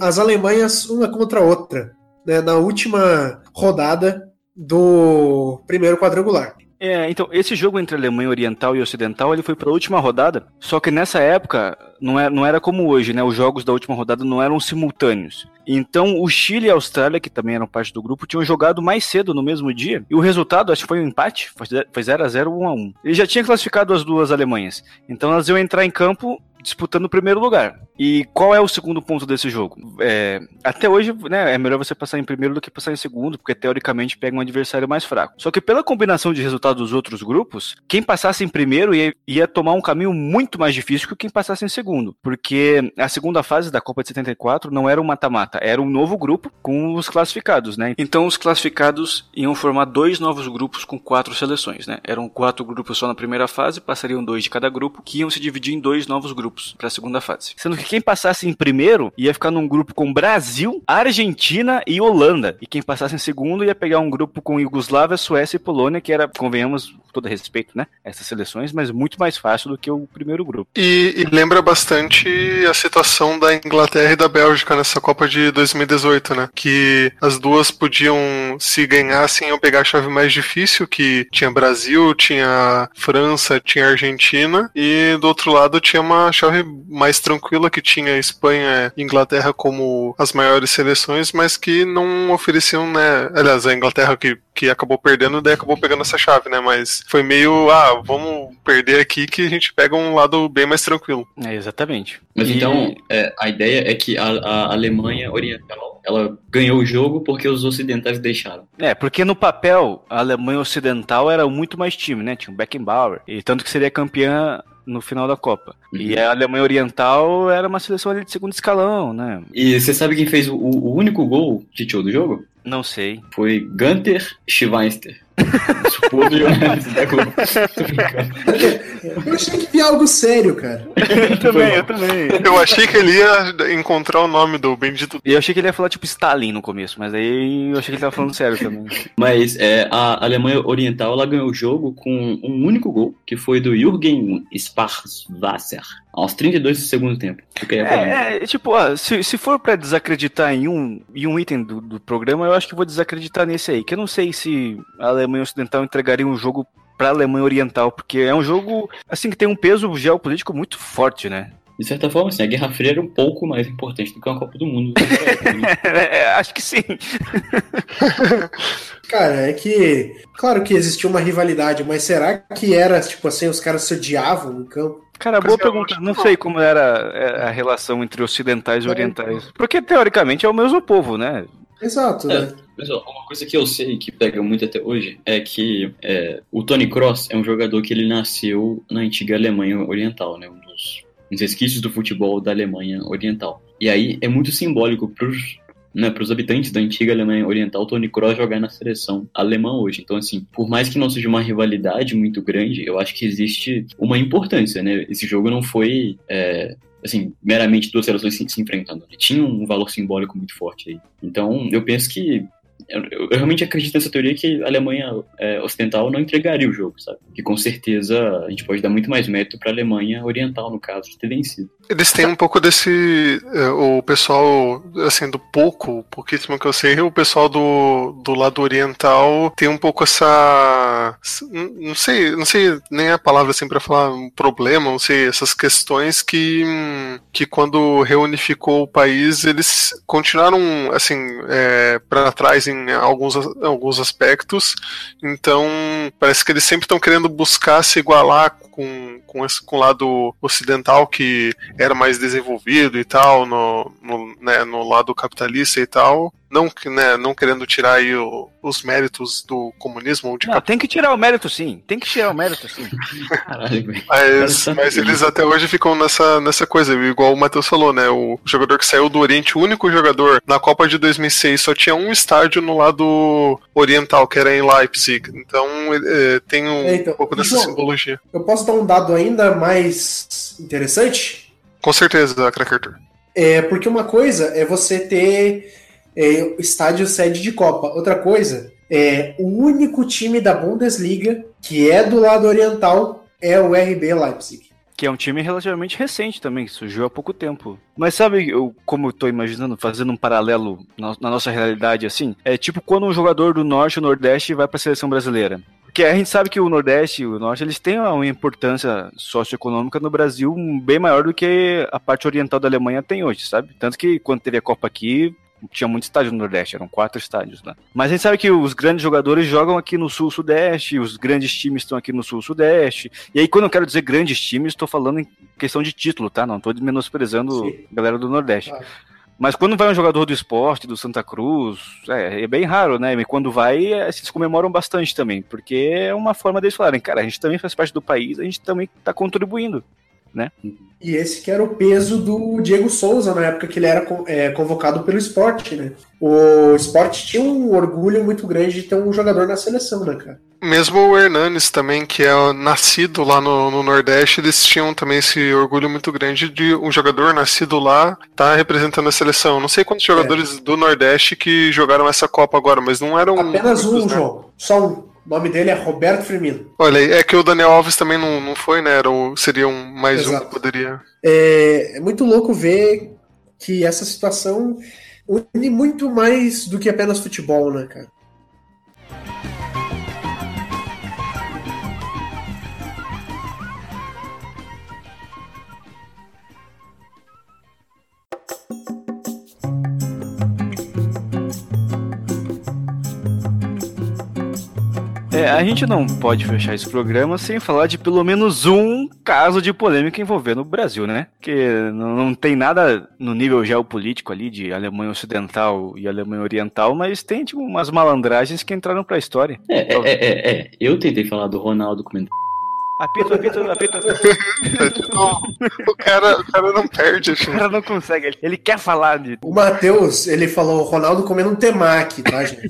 as Alemanhas uma contra a outra, né, na última rodada do primeiro quadrangular. É, então, esse jogo entre Alemanha Oriental e Ocidental, ele foi para a última rodada, só que nessa época não era, é, não era como hoje, né? Os jogos da última rodada não eram simultâneos. Então, o Chile e a Austrália, que também eram parte do grupo, tinham jogado mais cedo no mesmo dia. E o resultado, acho que foi um empate, foi 0 a 0 1 a 1 Ele já tinha classificado as duas Alemanhas. Então, elas iam entrar em campo disputando o primeiro lugar. E qual é o segundo ponto desse jogo? É, até hoje, né, é melhor você passar em primeiro do que passar em segundo, porque teoricamente pega um adversário mais fraco. Só que pela combinação de resultados dos outros grupos, quem passasse em primeiro ia, ia tomar um caminho muito mais difícil que quem passasse em segundo, porque a segunda fase da Copa de 74 não era um mata-mata, era um novo grupo com os classificados, né? Então os classificados iam formar dois novos grupos com quatro seleções, né? Eram quatro grupos só na primeira fase, passariam dois de cada grupo, que iam se dividir em dois novos grupos para a segunda fase. Sendo que quem passasse em primeiro ia ficar num grupo com Brasil, Argentina e Holanda. E quem passasse em segundo ia pegar um grupo com Iugoslávia, Suécia e Polônia, que era, convenhamos, todo respeito, né? Essas seleções, mas muito mais fácil do que o primeiro grupo. E, e lembra bastante a situação da Inglaterra e da Bélgica nessa Copa de 2018, né? Que as duas podiam, se ganhassem, iam pegar a chave mais difícil, que tinha Brasil, tinha França, tinha Argentina, e do outro lado tinha uma chave mais tranquila que tinha Espanha e Inglaterra como as maiores seleções, mas que não ofereciam, né? Aliás, a Inglaterra que, que acabou perdendo, daí acabou pegando essa chave, né? Mas foi meio, ah, vamos perder aqui que a gente pega um lado bem mais tranquilo. É, exatamente. Mas e... então, é, a ideia é que a, a Alemanha Oriental ela ganhou o jogo porque os ocidentais deixaram. É, porque no papel a Alemanha Ocidental era muito mais time, né? Tinha o Beckenbauer. E tanto que seria campeã no final da Copa. Uhum. E a Alemanha Oriental era uma seleção ali de segundo escalão, né? E você sabe quem fez o, o único gol, Titio, do jogo? Não sei. Foi Gunter Schweinster. eu achei que ia algo sério, cara. eu também, eu também. Eu achei que ele ia encontrar o nome do bendito. E eu achei que ele ia falar tipo Stalin no começo, mas aí eu achei que ele tava falando sério também. Mas é, a Alemanha Oriental ela ganhou o jogo com um único gol, que foi do Jürgen Sparwasser aos 32 do segundo tempo. É, é, tipo, ó, se, se for para desacreditar em um, em um item do, do programa, eu acho que vou desacreditar nesse aí, que eu não sei se a Alemanha Ocidental entregaria um jogo para a Alemanha Oriental, porque é um jogo assim que tem um peso geopolítico muito forte, né? De certa forma, assim, a Guerra Fria era um pouco mais importante do que uma Copa do Mundo. é, acho que sim. Cara, é que. Claro que existia uma rivalidade, mas será que era, tipo assim, os caras se odiavam no campo? Cara, boa pergunta. Não sei como era a relação entre ocidentais e orientais. Porque, teoricamente, é o mesmo povo, né? Exato, É, né? pessoal, uma coisa que eu sei que pega muito até hoje é que é, o Tony Cross é um jogador que ele nasceu na antiga Alemanha Oriental, né? Um dos, uns resquícios do futebol da Alemanha Oriental. E aí é muito simbólico pros, né, pros habitantes da antiga Alemanha Oriental, Tony Cross jogar na seleção alemã hoje. Então, assim, por mais que não seja uma rivalidade muito grande, eu acho que existe uma importância, né? Esse jogo não foi. é, assim, meramente duas seleções se, se enfrentando. Ele tinha um valor simbólico muito forte aí. Então, eu penso que. Eu, eu realmente acredito nessa teoria que a Alemanha é, Ocidental não entregaria o jogo, sabe? Que com certeza a gente pode dar muito mais mérito para a Alemanha Oriental, no caso, de ter vencido. Eles têm um pouco desse. eh, O pessoal, assim, do pouco, pouquíssimo que eu sei, o pessoal do, do lado oriental tem um pouco essa. Não sei, não sei nem a palavra assim pra falar um problema, não sei, essas questões que, que quando reunificou o país, eles continuaram, assim, é, para trás em alguns, alguns aspectos. Então, parece que eles sempre estão querendo buscar se igualar com, com, esse, com o lado ocidental que era mais desenvolvido e tal, no, no, né, no lado capitalista e tal. Não, que, né, não querendo tirar aí o- os méritos do comunismo ou de Não, tem que tirar o mérito sim. Tem que tirar o mérito sim. Caralho. Mas, mas eles até hoje ficam nessa, nessa coisa, igual o Matheus falou, né? O jogador que saiu do Oriente, o único jogador na Copa de 2006, só tinha um estádio no lado oriental, que era em Leipzig. Então eh, tem um É, então, pouco dessa João, simbologia. Eu posso dar um dado ainda mais interessante? Com certeza, Crack Arthur. É, porque uma coisa é você ter é, estádio sede de Copa. Outra coisa é o único time da Bundesliga que é do lado oriental é o RB Leipzig. Que é um time relativamente recente também, que surgiu há pouco tempo. Mas sabe eu, como eu tô imaginando, fazendo um paralelo na, na nossa realidade assim? É tipo quando um jogador do Norte ou Nordeste vai pra seleção brasileira. Porque a gente sabe que o Nordeste e o Norte, eles têm uma importância socioeconômica no Brasil bem maior do que a parte oriental da Alemanha tem hoje, sabe? Tanto que quando teve a Copa aqui, tinha muito estádio no Nordeste, eram quatro estádios lá. Mas a gente sabe que os grandes jogadores jogam aqui no Sul-Sudeste, os grandes times estão aqui no Sul-Sudeste. E aí, quando eu quero dizer grandes times, estou falando em questão de título, tá? Não estou menosprezando Sim. a galera do Nordeste. Claro. Mas quando vai um jogador do esporte, do Santa Cruz, é, é bem raro, né? E quando vai, é, eles comemoram bastante também, porque é uma forma deles falarem, cara, a gente também faz parte do país, a gente também está contribuindo. E esse que era o peso do Diego Souza na época que ele era é, convocado pelo esporte, né? O esporte tinha um orgulho muito grande de ter um jogador na seleção, né, cara? Mesmo o Hernanes também, que é nascido lá no, no Nordeste, eles tinham também esse orgulho muito grande de um jogador nascido lá tá representando a seleção. Não sei quantos jogadores do Nordeste que jogaram essa Copa agora, mas não eram. Apenas um, muitos, né? João. Só um. O nome dele é Roberto Firmino. Olha, é que o Daniel Alves também não, não foi, né? Era o- seria um, mais um Exato. que poderia. É, é muito louco ver que essa situação une muito mais do que apenas futebol, né, cara? É, a gente não pode fechar esse programa sem falar de pelo menos um caso de polêmica envolvendo o Brasil, né? Que não, tem nada no nível geopolítico ali de Alemanha Ocidental e Alemanha Oriental, mas tem tipo umas malandragens que entraram pra história. É, é, é, é, é. Eu tentei falar do Ronaldo comentando. Apito, apito, apito. o, cara, o cara não perde, O assim. cara não consegue, ele, ele quer falar de. O Matheus, ele falou o Ronaldo comendo um temaki, tá, gente?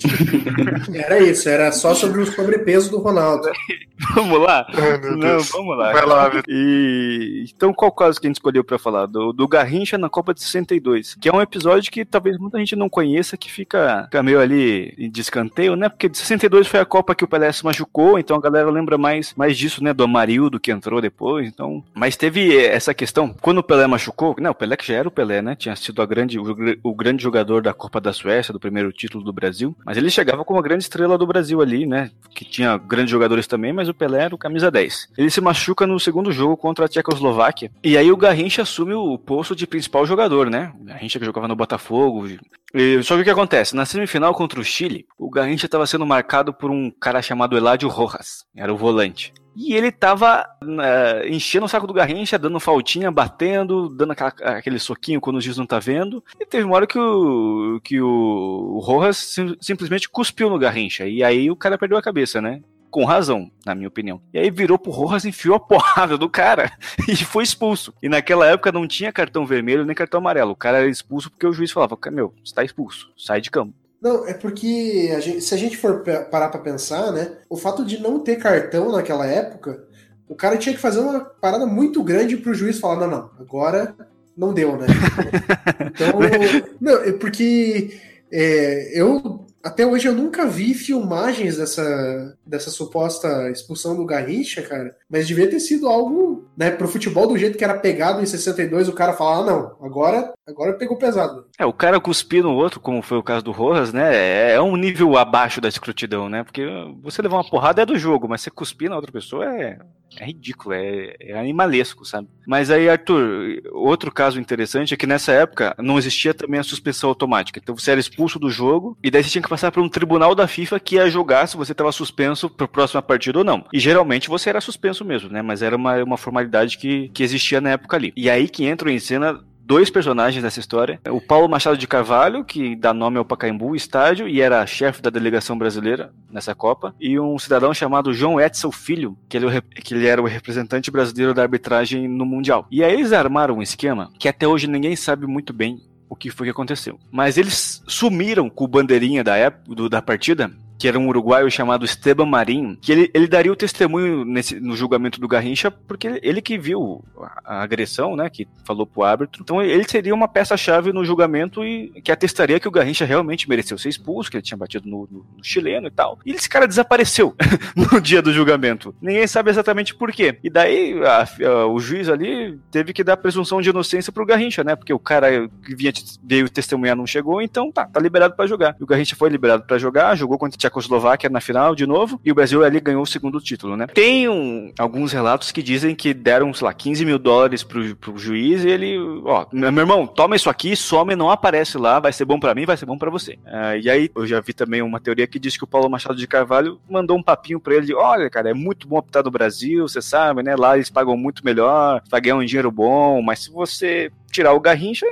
Era isso, era só sobre o sobrepeso do Ronaldo. Vamos lá? Ai, meu Não, Deus. vamos lá. Vai lá, Vitor. E então qual caso que a gente escolheu pra falar? Do, do Garrincha na Copa de 62, que é um episódio que talvez muita gente não conheça, que fica, fica meio ali de escanteio, né? Porque de 62 foi a Copa que o Pelé se machucou, então a galera lembra mais, mais disso, né? Do Amarildo que entrou depois, então. Mas teve essa questão, quando o Pelé machucou, não, o Pelé que já era o Pelé, né? Tinha sido a grande, o, o grande jogador da Copa da Suécia, do primeiro título do Brasil, mas ele chegava como a grande estrela do Brasil ali, né? Que tinha grandes jogadores também, mas o Pelé era o camisa 10. Ele se machuca no segundo jogo contra a Tchecoslováquia, e aí o Garrincha assume o posto de principal jogador, né? O Garrincha que jogava no Botafogo. E, só que o que acontece? Na semifinal contra o Chile, o Garrincha estava sendo marcado por um cara chamado Eladio Rojas, era o volante. E ele tava uh, enchendo o saco do Garrincha, dando faltinha, batendo, dando aquela, aquele soquinho quando o juiz não tá vendo. E teve uma hora que o, que o, Rojas sim, simplesmente cuspiu no Garrincha. E aí o cara perdeu a cabeça, né? com razão, na minha opinião. E aí virou pro Rojas, enfiou a porrada do cara e foi expulso. E naquela época não tinha cartão vermelho nem cartão amarelo. O cara era expulso porque o juiz falava: Meu, você tá expulso, sai de campo. Não, é porque a gente, se a gente for parar pra pensar, né? O fato de não ter cartão naquela época, o cara tinha que fazer uma parada muito grande pro juiz falar: não, não, agora não deu, né? então, não, é porque é, eu até hoje eu nunca vi filmagens dessa, dessa suposta expulsão do Garrincha, cara. Mas devia ter sido algo, né, pro futebol do jeito que era pegado em 62, o cara falar, ah, não, agora, agora pegou pesado. É, o cara cuspir no outro, como foi o caso do Rojas, né, é, é um nível abaixo da escrutidão, né? Porque você levar uma porrada é do jogo, mas você cuspir na outra pessoa é, é ridículo, é, é, animalesco, sabe? Mas aí, Arthur, outro caso interessante é que nessa época não existia também a suspensão automática. Então você era expulso do jogo e daí você tinha que passar por um tribunal da FIFA que ia julgar se você estava suspenso para a próxima partida ou não. E geralmente você era suspenso mesmo, né? Mas era uma, uma formalidade que, que existia na época ali. E aí que entram em cena dois personagens dessa história. O Paulo Machado de Carvalho, que dá nome ao Pacaembu Estádio e era chefe da delegação brasileira nessa Copa, e um cidadão chamado João Edson Filho, que ele, é que ele era o representante brasileiro da arbitragem no Mundial. E aí eles armaram um esquema que até hoje ninguém sabe muito bem o que foi que aconteceu. Mas eles sumiram com o bandeirinha da época do, da partida que era um uruguaio chamado Esteban Marim, que ele, ele daria o testemunho nesse, no julgamento do Garrincha, porque ele, ele que viu a, a, agressão, né, que falou pro árbitro. Então ele seria uma peça-chave no julgamento e que atestaria que o Garrincha realmente mereceu ser expulso, que ele tinha batido no, no, no chileno e tal. E esse cara desapareceu no dia do julgamento. Ninguém sabe exatamente por quê. E daí a, a, o juiz ali teve que dar presunção de inocência pro Garrincha, né, porque o cara que vinha, veio testemunhar não chegou, então tá, tá liberado para jogar. E o Garrincha foi liberado para jogar, jogou contra Tchecoslováquia na final de novo, e o Brasil ali ganhou o segundo título, né? Tem um, alguns relatos que dizem que deram, sei lá, 15 mil dólares pro, pro juiz e ele, ó, meu irmão, toma isso aqui, some, não aparece lá, vai ser bom para mim, vai ser bom para você. Uh, e aí, eu já vi também uma teoria que diz que o Paulo Machado de Carvalho mandou um papinho pra ele de, olha, cara, é muito bom optar no Brasil, você sabe, né? Lá eles pagam muito melhor, vai ganhar um dinheiro bom, mas se você tirar o Garrincha,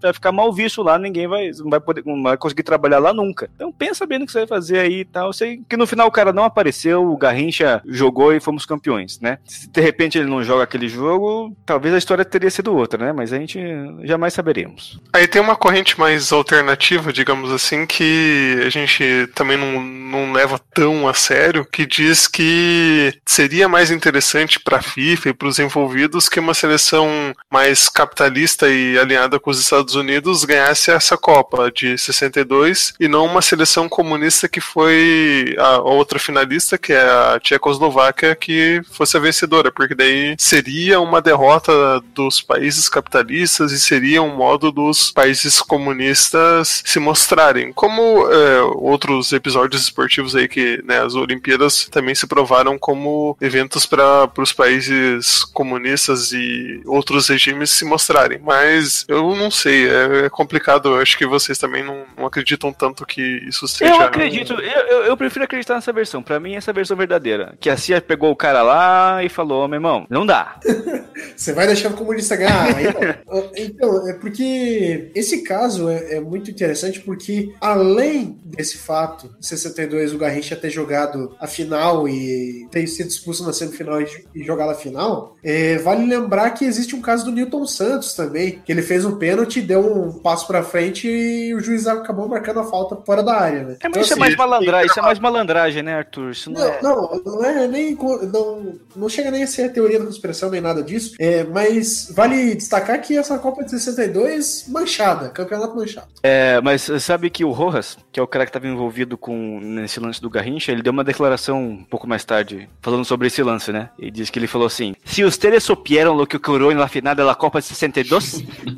vai ficar mal visto lá, ninguém vai, não vai poder, não vai conseguir trabalhar lá nunca. Então pensa bem no que você vai fazer aí e tal. Eu sei que no final o cara não apareceu, o Garrincha jogou e fomos campeões, né? Se de repente ele não joga aquele jogo, talvez a história teria sido outra, né? Mas a gente jamais saberemos. Aí tem uma corrente mais alternativa, digamos assim, que a gente também não, não leva tão a sério, que diz que seria mais interessante para a FIFA e para os envolvidos que uma seleção mais capitalista e alinhada com os Estados Unidos ganhasse essa Copa de 62 e não uma seleção comunista que foi a outra finalista, que é a Tchecoslováquia, que fosse a vencedora, porque daí seria uma derrota dos países capitalistas e seria um modo dos países comunistas se mostrarem. Como é, outros episódios esportivos aí que né, as Olimpíadas também se provaram como eventos para os países comunistas e outros regimes se mostrarem mas eu não sei, é, é complicado. Eu acho que vocês também não, não, acreditam tanto que isso seja. Eu acredito, eu, eu, prefiro acreditar nessa versão. Pra mim, essa é a versão verdadeira. Que a CIA pegou o cara lá e falou: meu irmão, não dá. Você vai deixar o comunista ganhar. então, é porque esse caso é, é, muito interessante porque, além desse fato, em 62, o Garrincha ter jogado a final e ter sido expulso na semifinal e, e jogar a final, é, vale lembrar que existe um caso do Newton Santos também, que ele fez um pênalti, deu um passo pra frente e o juiz acabou marcando a falta fora da área, né? É, mas então, isso é assim, é mais malandragem, isso é mais malandragem, né, Arthur? Isso não, não, é... não, não é nem. Não, não chega nem a ser a teoria da conspiração nem nada disso. É, mas vale destacar que essa Copa de 62 manchada, campeonato manchado. É, mas sabe que o Rojas, que é o cara que estava envolvido com nesse lance do Garrincha, ele deu uma declaração um pouco mais tarde falando sobre esse lance, né? E diz que ele falou assim: "Se ustedes supieron lo que ocurrió na final da Copa de 62,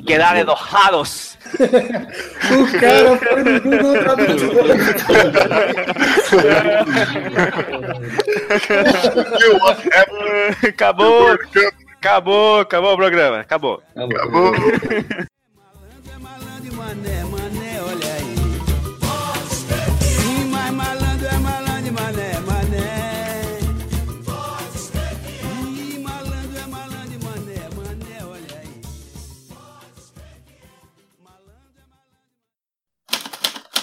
quedaram enojados." o cara foi no Google Tradutor. acabou, acabou, acabou o programa, acabou. Acabou. Mané,